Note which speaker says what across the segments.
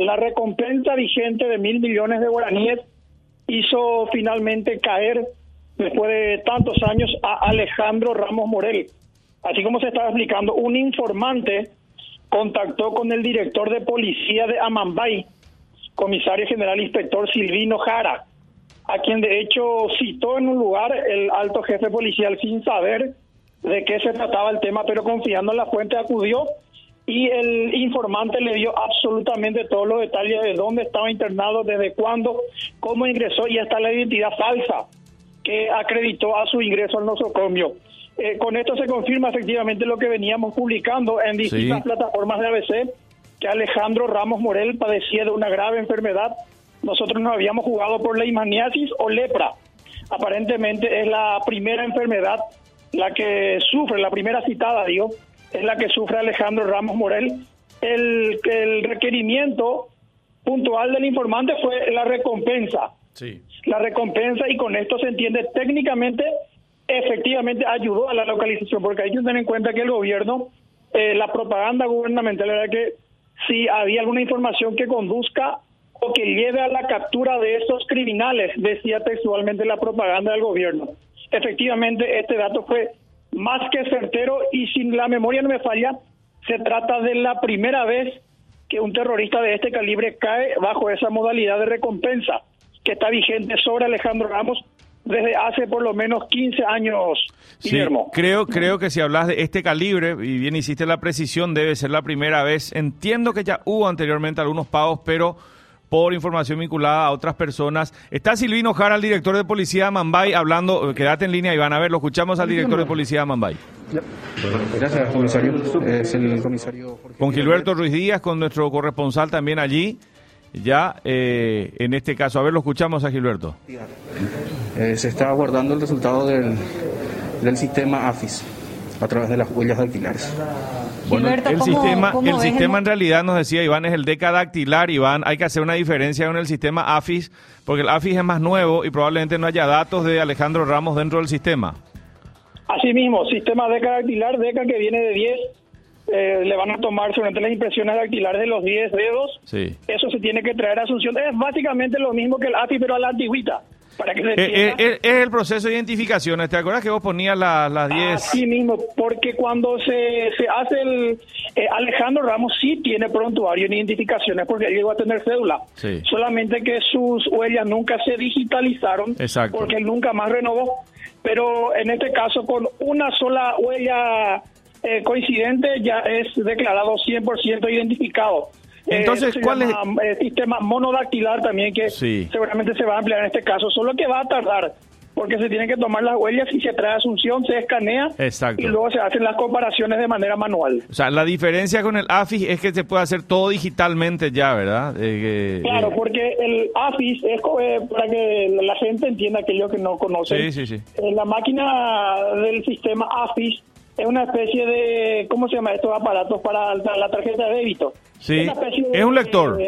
Speaker 1: la recompensa vigente de mil millones de guaraníes hizo finalmente caer, después de tantos años, a Alejandro Ramos Morel. Así como se estaba explicando, un informante contactó con el director de policía de Amambay, comisario general inspector Silvino Jara, a quien de hecho citó en un lugar el alto jefe policial sin saber de qué se trataba el tema, pero confiando en la fuente acudió y el informante le dio absolutamente todos los detalles de dónde estaba internado, desde cuándo, cómo ingresó y hasta la identidad falsa que acreditó a su ingreso al nosocomio. Eh, con esto se confirma efectivamente lo que veníamos publicando en distintas plataformas de ABC, que Alejandro Ramos Morel padecía de una grave enfermedad. Nosotros nos habíamos jugado por leishmaniasis o lepra. Aparentemente es la primera enfermedad la que sufre, la primera citada, digo, es la que sufre Alejandro Ramos Morel. El, el requerimiento puntual del informante fue la recompensa.
Speaker 2: Sí.
Speaker 1: La recompensa y con esto se entiende técnicamente, efectivamente ayudó a la localización, porque hay que tener en cuenta que el gobierno, eh, la propaganda gubernamental era que si había alguna información que conduzca o que lleve a la captura de esos criminales, decía textualmente la propaganda del gobierno. Efectivamente, este dato fue más que certero y sin la memoria no me falla, se trata de la primera vez que un terrorista de este calibre cae bajo esa modalidad de recompensa que está vigente sobre Alejandro Ramos desde hace por lo menos 15 años, Guillermo.
Speaker 2: creo, creo que si hablas de este calibre, y bien hiciste la precisión, debe ser la primera vez. Entiendo que ya hubo anteriormente algunos pagos, pero por información vinculada a otras personas. Está Silvino Jara, el director de policía de Mambay, hablando. Quédate en línea, Iván. A ver, lo escuchamos al director de policía de Mambay.
Speaker 3: Gracias, comisario. Es el comisario
Speaker 2: Con Gilberto Ruiz Díaz, con nuestro corresponsal también allí. Ya, eh, en este caso, a ver, lo escuchamos a Gilberto.
Speaker 3: Eh, se está aguardando el resultado del, del sistema AFIS a través de las huellas dactilares.
Speaker 2: Bueno, el sistema, el sistema en realidad nos decía Iván es el decadactilar, Iván, hay que hacer una diferencia con el sistema AFIS, porque el AFIS es más nuevo y probablemente no haya datos de Alejandro Ramos dentro del sistema.
Speaker 1: Así mismo, sistema decadactilar, DECA que viene de 10, eh, le van a tomar solamente las impresiones dactilares de los 10 dedos.
Speaker 2: Sí.
Speaker 1: Eso se tiene que traer a Asunción. Es básicamente lo mismo que el AFIS, pero a la antigüita. Para que se
Speaker 2: Eh, eh, eh, es el proceso de identificación. ¿Te acuerdas que vos ponías la- las 10?
Speaker 1: Así mismo, porque cuando se, se hace el... eh, Alejandro Ramos sí tiene prontuario en identificaciones porque él llegó a tener cédula.
Speaker 2: Sí.
Speaker 1: Solamente que sus huellas nunca se digitalizaron
Speaker 2: Exacto.
Speaker 1: porque él nunca más renovó. Pero en este caso, con una sola huella eh, coincidente ya es declarado 100% identificado. Eh,
Speaker 2: Entonces, ¿cuál es-
Speaker 1: llama, eh, sistema monodactilar también que
Speaker 2: Sí.
Speaker 1: seguramente se va a ampliar en este caso, solo que va a tardar porque se tienen que tomar las huellas y se trae Asunción, se escanea
Speaker 2: Exacto.
Speaker 1: y luego se hacen las comparaciones de manera manual.
Speaker 2: O sea, la diferencia con el AFIS es que se puede hacer todo digitalmente ya, ¿verdad? Eh, que-
Speaker 1: Claro,
Speaker 2: eh,
Speaker 1: porque el AFIS es eh, para que la gente entienda aquello que no conoce.
Speaker 2: Sí, sí, sí.
Speaker 1: Eh, La máquina del sistema AFIS es una especie de, ¿cómo se llama estos aparatos para la la tarjeta de débito?
Speaker 2: Sí, es un lector.
Speaker 1: De,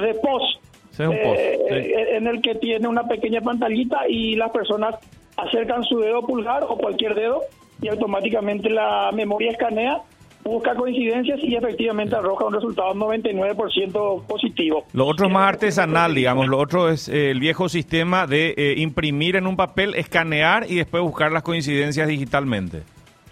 Speaker 1: de POS.
Speaker 2: Sí, es un POS,
Speaker 1: eh,
Speaker 2: sí.
Speaker 1: eh, En el que tiene una pequeña pantallita y las personas acercan su dedo pulgar o cualquier dedo y automáticamente la memoria escanea, busca coincidencias y efectivamente arroja un resultado 99% positivo.
Speaker 2: Lo otro es más artesanal, digamos. Lo otro es eh, el viejo sistema de eh, imprimir en un papel, escanear y después buscar las coincidencias digitalmente.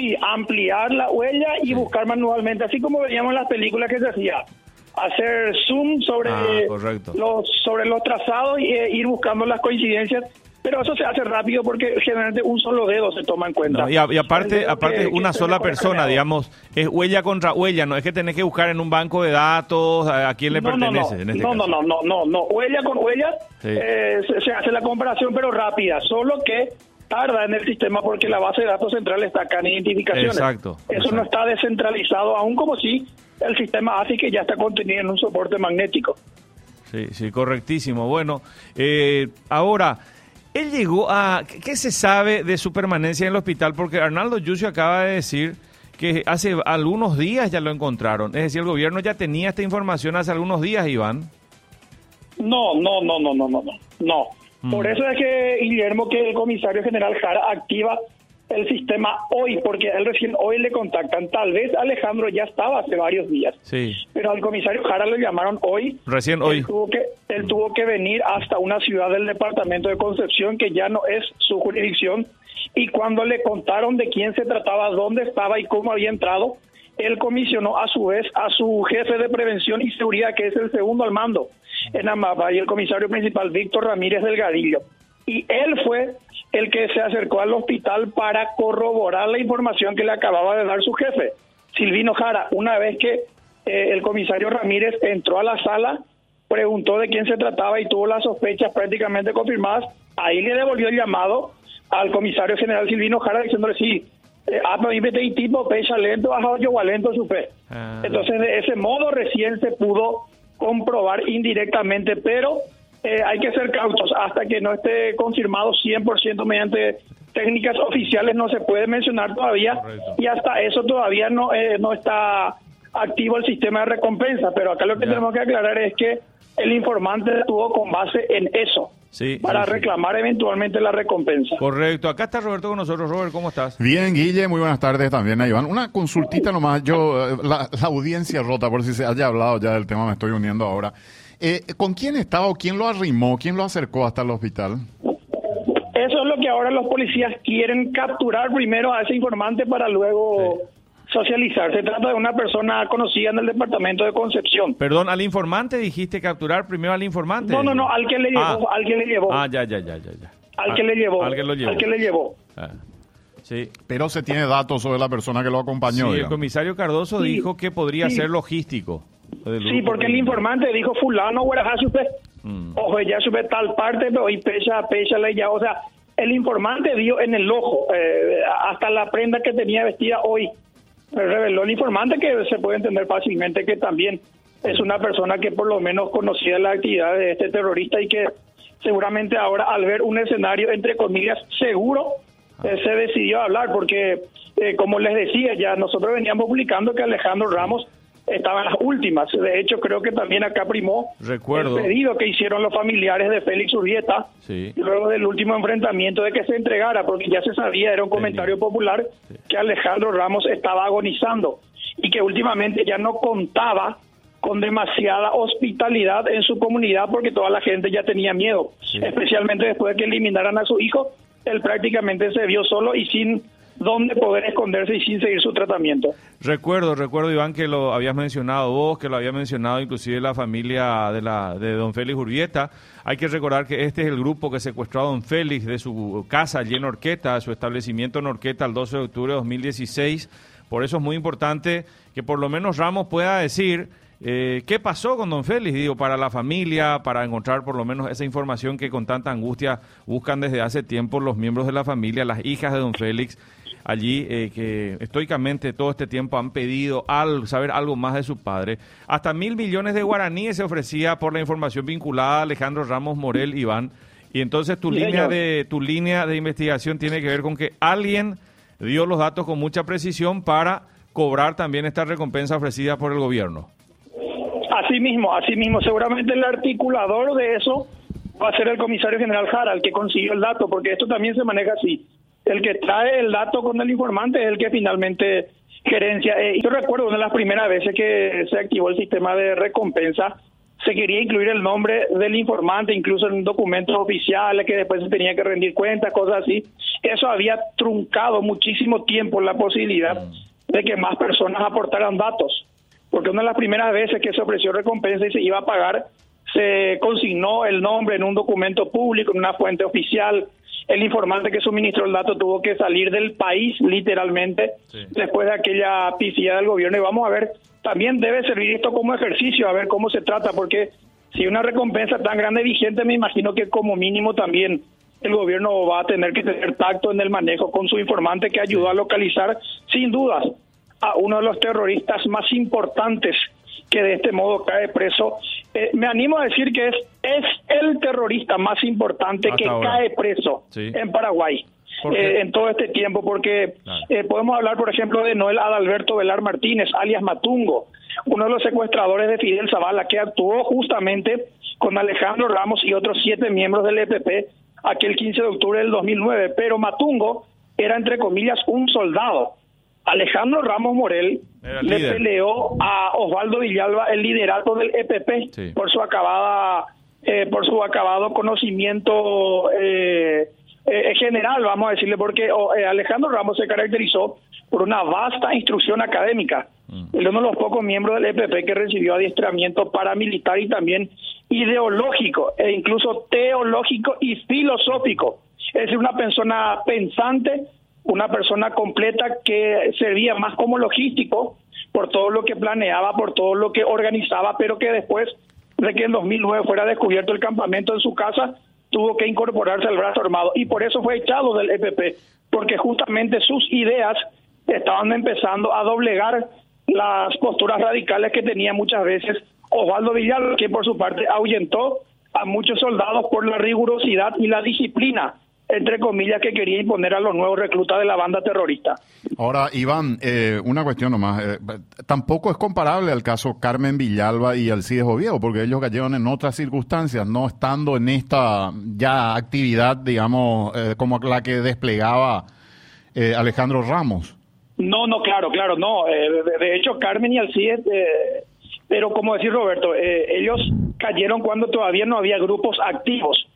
Speaker 1: Sí, ampliar la huella y buscar manualmente, así como veíamos en las películas que se hacía. Hacer zoom sobre,
Speaker 2: Ah,
Speaker 1: los, sobre los trazados y eh, ir buscando las coincidencias. Pero eso se hace rápido porque generalmente un solo dedo se toma en cuenta.
Speaker 2: No, y, a- y
Speaker 1: El
Speaker 2: aparte, aparte
Speaker 1: que- que
Speaker 2: una sola persona, digamos, es huella contra huella, no es que tenés que buscar en un banco de datos a, a quién le
Speaker 1: no,
Speaker 2: pertenece.
Speaker 1: no,
Speaker 2: en este
Speaker 1: no, no,
Speaker 2: caso.
Speaker 1: no, no, no, no, huella con huella
Speaker 2: Sí.
Speaker 1: eh, se, se hace la comparación pero rápida, solo que tarda en el sistema porque la base de datos central está acá en identificaciones.
Speaker 2: Exacto,
Speaker 1: Eso
Speaker 2: exacto.
Speaker 1: no está descentralizado aún como si el sistema hace que ya está contenido en un soporte magnético.
Speaker 2: Sí, sí, correctísimo. Bueno, eh, ahora, él llegó a... ¿Qué qué se sabe de su permanencia en el hospital? Porque Arnaldo Yucio acaba de decir que hace algunos días ya lo encontraron. Es decir, el gobierno ya tenía esta información hace algunos días, Iván.
Speaker 1: No, no, no, no, no, no, no. no.
Speaker 2: Mm.
Speaker 1: Por eso es que Guillermo, que el comisario general Jara activa el sistema hoy, porque él recién hoy le contactan. Tal vez Alejandro ya estaba hace varios días.
Speaker 2: Sí.
Speaker 1: Pero al comisario Jara lo llamaron hoy.
Speaker 2: Recién hoy.
Speaker 1: Él tuvo, que, él tuvo que venir hasta una ciudad del departamento de Concepción que ya no es su jurisdicción. Y cuando le contaron de quién se trataba, dónde estaba y cómo había entrado, él comisionó a su vez a su jefe de prevención y seguridad, que es el segundo al mando en Amapa, y el comisario principal, Víctor Ramírez Delgadillo. Y él fue el que se acercó al hospital para corroborar la información que le acababa de dar su jefe, Silvino Jara. Una vez que eh, el comisario Ramírez entró a la sala, preguntó de quién se trataba y tuvo las sospechas prácticamente confirmadas, ahí le devolvió el llamado al comisario general Silvino Jara diciéndole sí, eh, ah, y tipo pecha lento, supe. Entonces de ese modo recién se pudo comprobar indirectamente, pero eh, hay que ser cautos hasta que no esté confirmado 100% mediante técnicas oficiales no se puede mencionar todavía
Speaker 2: Correcto.
Speaker 1: y hasta eso todavía no eh, no está activo el sistema de recompensa pero acá lo que
Speaker 2: Ya.
Speaker 1: tenemos que aclarar es que el informante actuó con base en eso
Speaker 2: Sí,
Speaker 1: para
Speaker 2: sí, sí.
Speaker 1: reclamar eventualmente la recompensa
Speaker 2: Correcto. Acá está Roberto con nosotros. Robert, ¿cómo estás?
Speaker 4: Bien, Guille, muy buenas tardes también a Iván. Una consultita nomás, yo, eh, la, la audiencia rota, por si se haya hablado ya del tema, me estoy uniendo ahora. Eh, ¿Con quién estaba o quién lo arrimó, quién lo acercó hasta el hospital?
Speaker 1: Eso es lo que ahora los policías quieren capturar primero a ese informante para luego socializar. Se trata de una persona conocida en el departamento de Concepción.
Speaker 2: Perdón, al informante dijiste capturar primero al informante.
Speaker 1: No, no, no, al que le llevó,
Speaker 2: Ah.
Speaker 1: al que le llevó,
Speaker 2: Ah, ya, ya, ya, ya. ya.
Speaker 1: al
Speaker 2: Ah,
Speaker 1: que le llevó,
Speaker 2: Al que lo llevó.
Speaker 1: al que le llevó.
Speaker 2: Ah, Sí.
Speaker 4: Pero se tiene datos sobre la persona que lo acompañó.
Speaker 2: Sí, el comisario Cardoso
Speaker 1: Sí,
Speaker 2: dijo que podría
Speaker 1: sí.
Speaker 2: ser logístico.
Speaker 1: Sí, porque el informante dijo fulano, supe.
Speaker 2: Mm.
Speaker 1: Ojo, ya supe tal parte, pero y pecha, pecha, la ya. O sea, el informante dio en el ojo, eh, hasta la prenda que tenía vestida hoy. Reveló el informante que se puede entender fácilmente que también es una persona que por lo menos conocía la actividad de este terrorista y que seguramente ahora al ver un escenario, entre comillas, seguro, eh, se decidió a hablar porque, eh, como les decía, ya nosotros veníamos publicando que Alejandro Ramos estaba en las últimas. De hecho, creo que también acá primó
Speaker 2: Recuerdo.
Speaker 1: el pedido que hicieron los familiares de Félix Urrieta
Speaker 2: Sí.
Speaker 1: luego del último enfrentamiento de que se entregara, porque ya se sabía, era un comentario popular, que Alejandro Ramos estaba agonizando y que últimamente ya no contaba con demasiada hospitalidad en su comunidad porque toda la gente ya tenía miedo,
Speaker 2: Sí.
Speaker 1: especialmente después de que eliminaran a su hijo, él prácticamente se vio solo y sin dónde poder esconderse y sin seguir su tratamiento.
Speaker 2: Recuerdo, recuerdo, Iván, que lo habías mencionado vos, que lo había mencionado inclusive la familia de, la, de don Félix Urbieta. Hay que recordar que este es el grupo que secuestró a don Félix de su casa allí en Orqueta, su establecimiento en Orqueta el 12 de octubre de 2016. Por eso es muy importante que por lo menos Ramos pueda decir eh, qué pasó con don Félix, digo, para la familia, para encontrar por lo menos esa información que con tanta angustia buscan desde hace tiempo los miembros de la familia, las hijas de don Félix allí eh, que estoicamente todo este tiempo han pedido al saber algo más de su padre. Hasta mil millones de guaraníes se ofrecía por la información vinculada a Alejandro Ramos Morel Iván. Y entonces tu
Speaker 1: Sí,
Speaker 2: línea
Speaker 1: señor.
Speaker 2: de tu línea de investigación tiene que ver con que alguien dio los datos con mucha precisión para cobrar también esta recompensa ofrecida por el gobierno.
Speaker 1: Así mismo, así mismo, seguramente el articulador de eso va a ser el comisario general Jara, el que consiguió el dato, porque esto también se maneja así. El que trae el dato con el informante es el que finalmente gerencia. Eh, yo recuerdo una de las primeras veces que se activó el sistema de recompensa, se quería incluir el nombre del informante, incluso en documentos oficiales que después se tenía que rendir cuentas, cosas así. Eso había truncado muchísimo tiempo la posibilidad de que más personas aportaran datos porque una de las primeras veces que se ofreció recompensa y se iba a pagar, se consignó el nombre en un documento público, en una fuente oficial. El informante que suministró el dato tuvo que salir del país, literalmente,
Speaker 2: Sí.
Speaker 1: después de aquella piscina del gobierno. Y vamos a ver, también debe servir esto como ejercicio, a ver cómo se trata, porque si una recompensa tan grande vigente, me imagino que como mínimo también el gobierno va a tener que tener tacto en el manejo con su informante que ayudó a localizar, sin dudas, a uno de los terroristas más importantes que de este modo cae preso. Eh, me animo a decir que es, es el terrorista más importante
Speaker 2: Hasta
Speaker 1: que
Speaker 2: ahora.
Speaker 1: cae preso
Speaker 2: Sí.
Speaker 1: en Paraguay. Eh, en todo este tiempo, porque
Speaker 2: Claro.
Speaker 1: eh, podemos hablar, por ejemplo, de Noel Adalberto Velar Martínez, alias Matungo, uno de los secuestradores de Fidel Zavala, que actuó justamente con Alejandro Ramos y otros siete miembros del EPP aquel 15 de octubre del 2009. Pero Matungo era entre comillas un soldado. Alejandro Ramos Morel le peleó a Osvaldo Villalba el liderato del EPP
Speaker 2: Sí.
Speaker 1: por su acabada eh, por su acabado conocimiento eh, eh, general, vamos a decirle, porque oh, Alejandro Ramos se caracterizó por una vasta instrucción académica. Él es uno de los pocos miembros del EPP que recibió adiestramiento paramilitar y también ideológico, e incluso teológico y filosófico. Es decir, una persona pensante, una persona completa que servía más como logístico por todo lo que planeaba, por todo lo que organizaba, pero que después de que en 2009 fuera descubierto el campamento en su casa, tuvo que incorporarse al brazo armado. Y por eso fue echado del EPP, porque justamente sus ideas estaban empezando a doblegar las posturas radicales que tenía muchas veces Osvaldo Villalba, que por su parte ahuyentó a muchos soldados por la rigurosidad y la disciplina, entre comillas, que quería imponer a los nuevos reclutas de la banda terrorista.
Speaker 4: Ahora, Iván, eh, una cuestión nomás. eh, tampoco es comparable al caso Carmen Villalba y Alcides Oviedo, porque ellos cayeron en otras circunstancias, no estando en esta ya actividad, digamos, eh, como la que desplegaba eh, Alejandro Ramos.
Speaker 1: No, no, claro, claro, no. Eh, de, hecho, Carmen y Alcides, eh, pero como decir Roberto, eh, ellos cayeron cuando todavía no había grupos activos,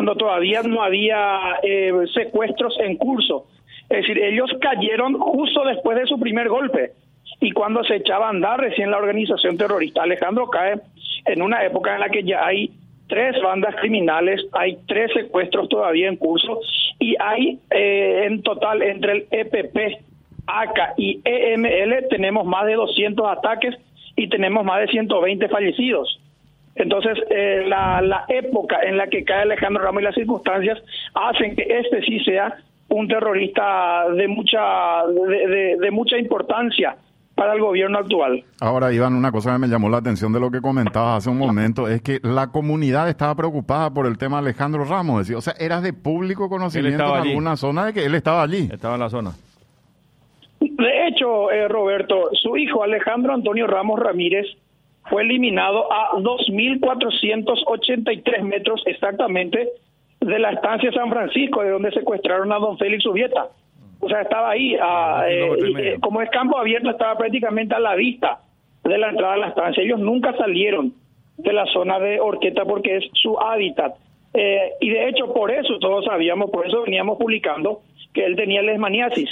Speaker 1: cuando todavía no había eh, secuestros en curso. Es decir, ellos cayeron justo después de su primer golpe y cuando se echaba a andar recién la organización terrorista. Alejandro cae en una época en la que ya hay tres bandas criminales, hay tres secuestros todavía en curso y hay eh, en total entre el EPP, ACA y EML tenemos más de 200 ataques y tenemos más de 120 fallecidos. Entonces, eh, la, la época en la que cae Alejandro Ramos y las circunstancias hacen que este sí sea un terrorista de mucha de, de- de mucha importancia para el gobierno actual.
Speaker 4: Ahora, Iván, una cosa que me llamó la atención de lo que comentabas hace un momento es que la comunidad estaba preocupada por el tema de Alejandro Ramos. Es decir, o sea, eras de público conocimiento en
Speaker 2: allí.
Speaker 4: alguna zona de que él estaba allí.
Speaker 2: Estaba en la zona.
Speaker 1: De hecho, eh, Roberto, su hijo Alejandro Antonio Ramos Ramírez fue eliminado a 2.483 metros exactamente de la estancia San Francisco, de donde secuestraron a don Félix Ubieta. O sea, estaba ahí, a, eh, eh, como es campo abierto, estaba prácticamente a la vista de la entrada a la estancia. Ellos nunca salieron de la zona de Orqueta porque es su hábitat. Eh, y de hecho, por eso todos sabíamos, por eso veníamos publicando que él tenía leishmaniasis.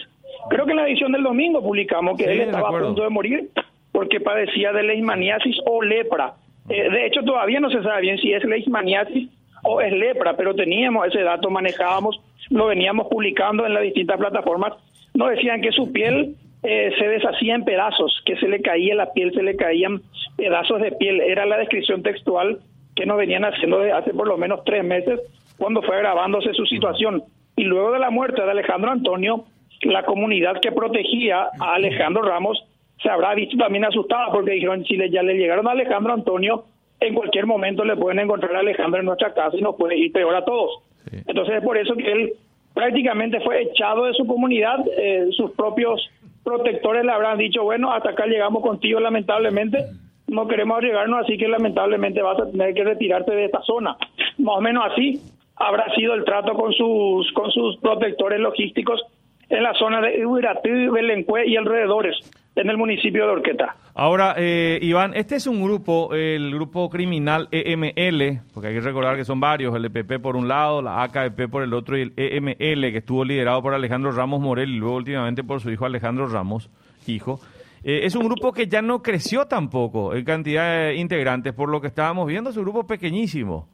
Speaker 1: Creo que en la edición del domingo publicamos que
Speaker 2: Sí,
Speaker 1: él estaba a punto de morir porque padecía de leishmaniasis o lepra. Eh, de hecho, todavía no se sabe bien si es leishmaniasis o es lepra, pero teníamos ese dato, manejábamos, lo veníamos publicando en las distintas plataformas. Nos decían que su piel eh, se deshacía en pedazos, que se le caía la piel, se le caían pedazos de piel. Era la descripción textual que nos venían haciendo desde hace por lo menos tres meses cuando fue agravándose su situación. Y luego de la muerte de Alejandro Antonio, la comunidad que protegía a Alejandro Ramos se habrá visto también asustada porque dijeron, si le, ya le llegaron a Alejandro Antonio, en cualquier momento le pueden encontrar a Alejandro en nuestra casa y nos puede ir peor a todos.
Speaker 2: Sí.
Speaker 1: Entonces es por eso que él prácticamente fue echado de su comunidad, eh, sus propios protectores le habrán dicho, bueno, hasta acá llegamos contigo lamentablemente, no queremos arriesgarnos, así que lamentablemente vas a tener que retirarte de esta zona. Más o menos así habrá sido el trato con sus con sus protectores logísticos en la zona de Uiratí, Belencue y alrededores, en el municipio de Orqueta.
Speaker 2: Ahora, eh, Iván, este es un grupo, el grupo criminal EML, porque hay que recordar que son varios, el EPP por un lado, la AKP por el otro y el EML, que estuvo liderado por Alejandro Ramos Morel y luego últimamente por su hijo Alejandro Ramos, hijo. Eh, es un grupo que ya no creció tampoco en cantidad de integrantes, por lo que estábamos viendo, es un grupo pequeñísimo,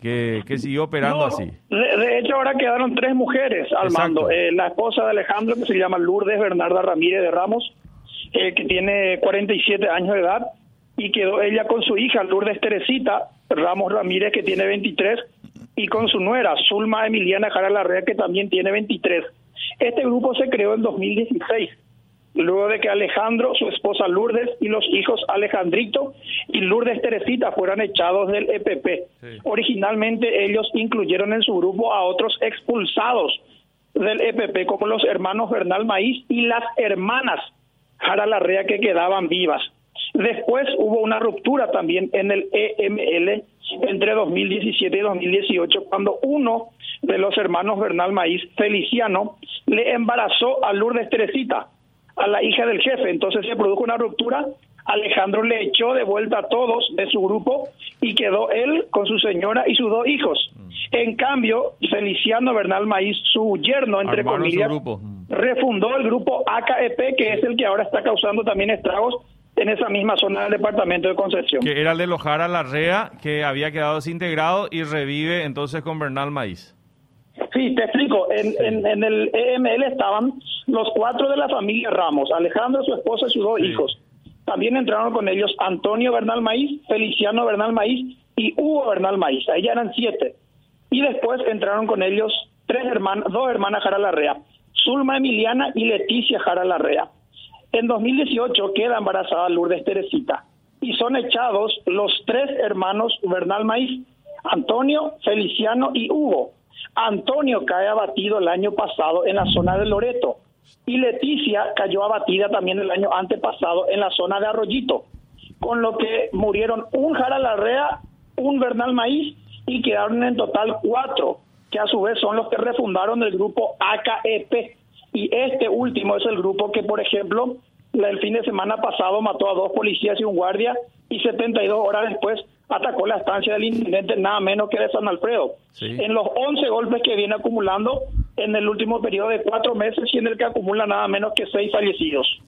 Speaker 2: que, que siguió operando
Speaker 1: No,
Speaker 2: así.
Speaker 1: De, de hecho, ahora quedaron tres mujeres al
Speaker 2: Exacto.
Speaker 1: mando. Eh, la esposa de Alejandro, que se llama Lourdes Bernarda Ramírez de Ramos, eh, que tiene 47 años de edad, y quedó ella con su hija, Lourdes Teresita Ramos Ramírez, que tiene 23, y con su nuera, Zulma Emiliana Jara Larrea, que también tiene 23. Este grupo se creó en 2016 luego de que Alejandro, su esposa Lourdes y los hijos Alejandrito y Lourdes Teresita fueran echados del EPP.
Speaker 2: Sí.
Speaker 1: Originalmente ellos incluyeron en su grupo a otros expulsados del EPP como los hermanos Bernal Maíz y las hermanas Jara Larrea que quedaban vivas. Después hubo una ruptura también en el EML entre 2017 y 2018, cuando uno de los hermanos Bernal Maíz, Feliciano, le embarazó a Lourdes Teresita, a la hija del jefe. Entonces se produjo una ruptura. Alejandro le echó de vuelta a todos de su grupo y quedó él con su señora y sus dos hijos. En cambio, Feliciano Bernal Maíz, su yerno, entre
Speaker 2: Armaron su
Speaker 1: comillas,
Speaker 2: grupo.
Speaker 1: Refundó el grupo AKEP, que es el que ahora está causando también estragos en esa misma zona del departamento de Concepción.
Speaker 2: Que era el de Lojara Larrea, que había quedado desintegrado y revive entonces con Bernal Maíz.
Speaker 1: Sí, te explico. En, en- en el EML estaban los cuatro de la familia Ramos, Alejandro, su esposa y sus dos
Speaker 2: Sí.
Speaker 1: hijos. También entraron con ellos Antonio Bernal Maíz, Feliciano Bernal Maíz y Hugo Bernal Maíz. Ahí ya eran siete. Y después entraron con ellos tres hermanas, dos hermanas Jara Larrea, Zulma Emiliana y Leticia Jara Larrea. En 2018 queda embarazada Lourdes Teresita y son echados los tres hermanos Bernal Maíz, Antonio, Feliciano y Hugo. Antonio cae abatido el año pasado en la zona de Loreto y Leticia cayó abatida también el año antepasado en la zona de Arroyito, con lo que murieron un Jara Larrea, un Bernal Maíz y quedaron en total cuatro, que a su vez son los que refundaron el grupo AKEP. Y este último es el grupo que, por ejemplo, el fin de semana pasado mató a dos policías y un guardia y 72 horas después atacó la estancia del intendente nada menos que de San Alfredo.
Speaker 2: Sí.
Speaker 1: En los 11 golpes que viene acumulando en el último periodo de cuatro meses y en el que acumula nada menos que seis fallecidos.